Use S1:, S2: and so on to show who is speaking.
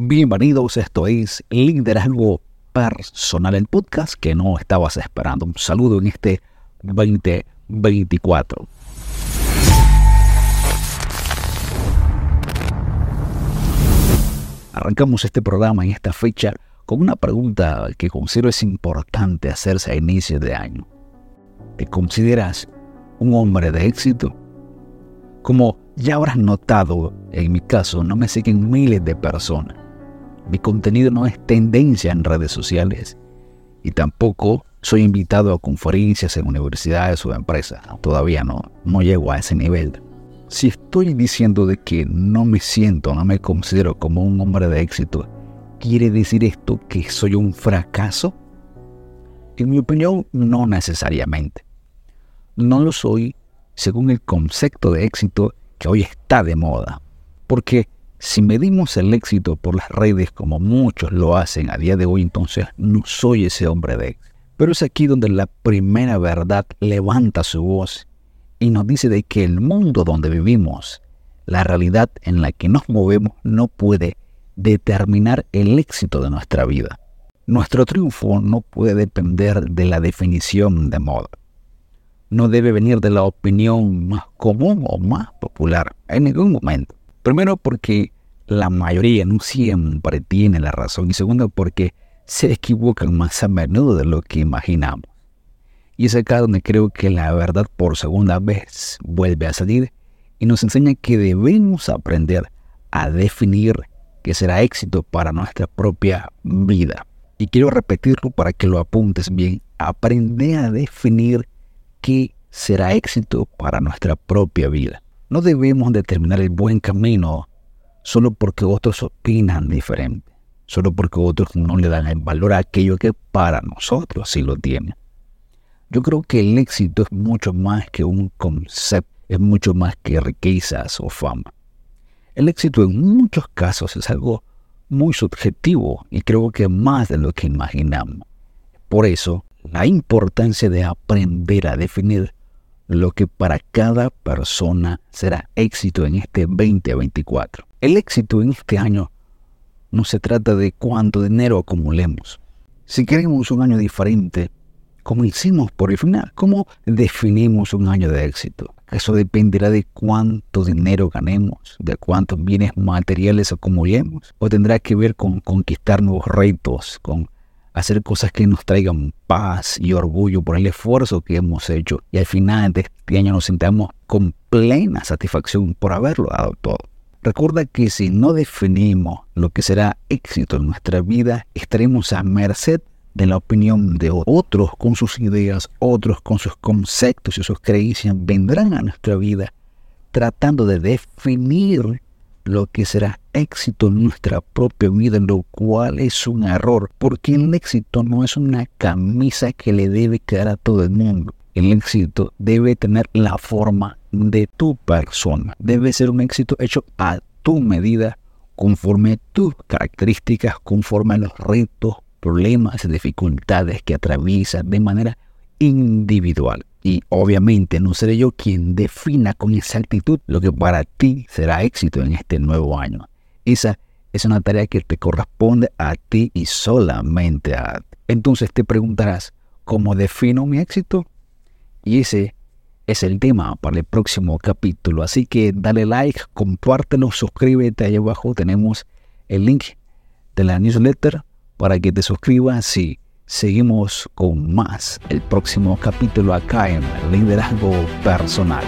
S1: Bienvenidos, esto es Liderazgo Personal, el podcast que no estabas esperando. Un saludo en este 2024. Arrancamos este programa en esta fecha con una pregunta que considero es importante hacerse a inicio de año. ¿Te consideras un hombre de éxito? Como ya habrás notado, en mi caso no me siguen miles de personas. Mi contenido no es tendencia en redes sociales y tampoco soy invitado a conferencias en universidades o empresas. Todavía no, no llego a ese nivel. Si estoy diciendo de que no me siento, no me considero como un hombre de éxito, ¿quiere decir esto que soy un fracaso? En mi opinión, no necesariamente. No lo soy según el concepto de éxito que hoy está de moda. Porque si medimos el éxito por las redes como muchos lo hacen a día de hoy, entonces no soy ese hombre de éxito. Pero es aquí donde la primera verdad levanta su voz y nos dice de que el mundo donde vivimos, la realidad en la que nos movemos, no puede determinar el éxito de nuestra vida. Nuestro triunfo no puede depender de la definición de moda no debe venir de la opinión más común o más popular en ningún momento. Primero porque la mayoría no siempre tiene la razón y segundo porque se equivocan más a menudo de lo que imaginamos. Y es acá donde creo que la verdad por segunda vez vuelve a salir y nos enseña que debemos aprender a definir qué será éxito para nuestra propia vida. Y quiero repetirlo para que lo apuntes bien. Aprende a definir qué será éxito para nuestra propia vida. No debemos determinar el buen camino solo porque otros opinan diferente, solo porque otros no le dan el valor a aquello que para nosotros sí lo tiene. Yo creo que el éxito es mucho más que un concepto, es mucho más que riquezas o fama. El éxito en muchos casos es algo muy subjetivo y creo que más de lo que imaginamos. Por eso, la importancia de aprender a definir lo que para cada persona será éxito en este 2024. El éxito en este año no se trata de cuánto dinero acumulemos. Si queremos un año diferente, ¿cómo hicimos por el final? ¿Cómo definimos un año de éxito? Eso dependerá de cuánto dinero ganemos, de cuántos bienes materiales acumulemos, o tendrá que ver con conquistar nuevos retos, con hacer cosas que nos traigan paz y orgullo por el esfuerzo que hemos hecho y al final de este año nos sintamos con plena satisfacción por haberlo dado todo. Recuerda que si no definimos lo que será éxito en nuestra vida, estaremos a merced de la opinión de otros con sus ideas, otros con sus conceptos y sus creencias vendrán a nuestra vida tratando de definir lo que será éxito en nuestra propia vida, lo cual es un error, porque el éxito no es una camisa que le debe quedar a todo el mundo. El éxito debe tener la forma de tu persona. Debe ser un éxito hecho a tu medida, conforme a tus características, conforme a los retos, problemas dificultades que atraviesas de manera individual. Y obviamente no seré yo quien defina con exactitud lo que para ti será éxito en este nuevo año. Esa es una tarea que te corresponde a ti y solamente a ti. Entonces te preguntarás, ¿cómo defino mi éxito? Y ese es el tema para el próximo capítulo. Así que dale like, compártelo, suscríbete. Ahí abajo tenemos el link de la newsletter para que te suscribas y Seguimos con más el próximo capítulo acá en Liderazgo Personal.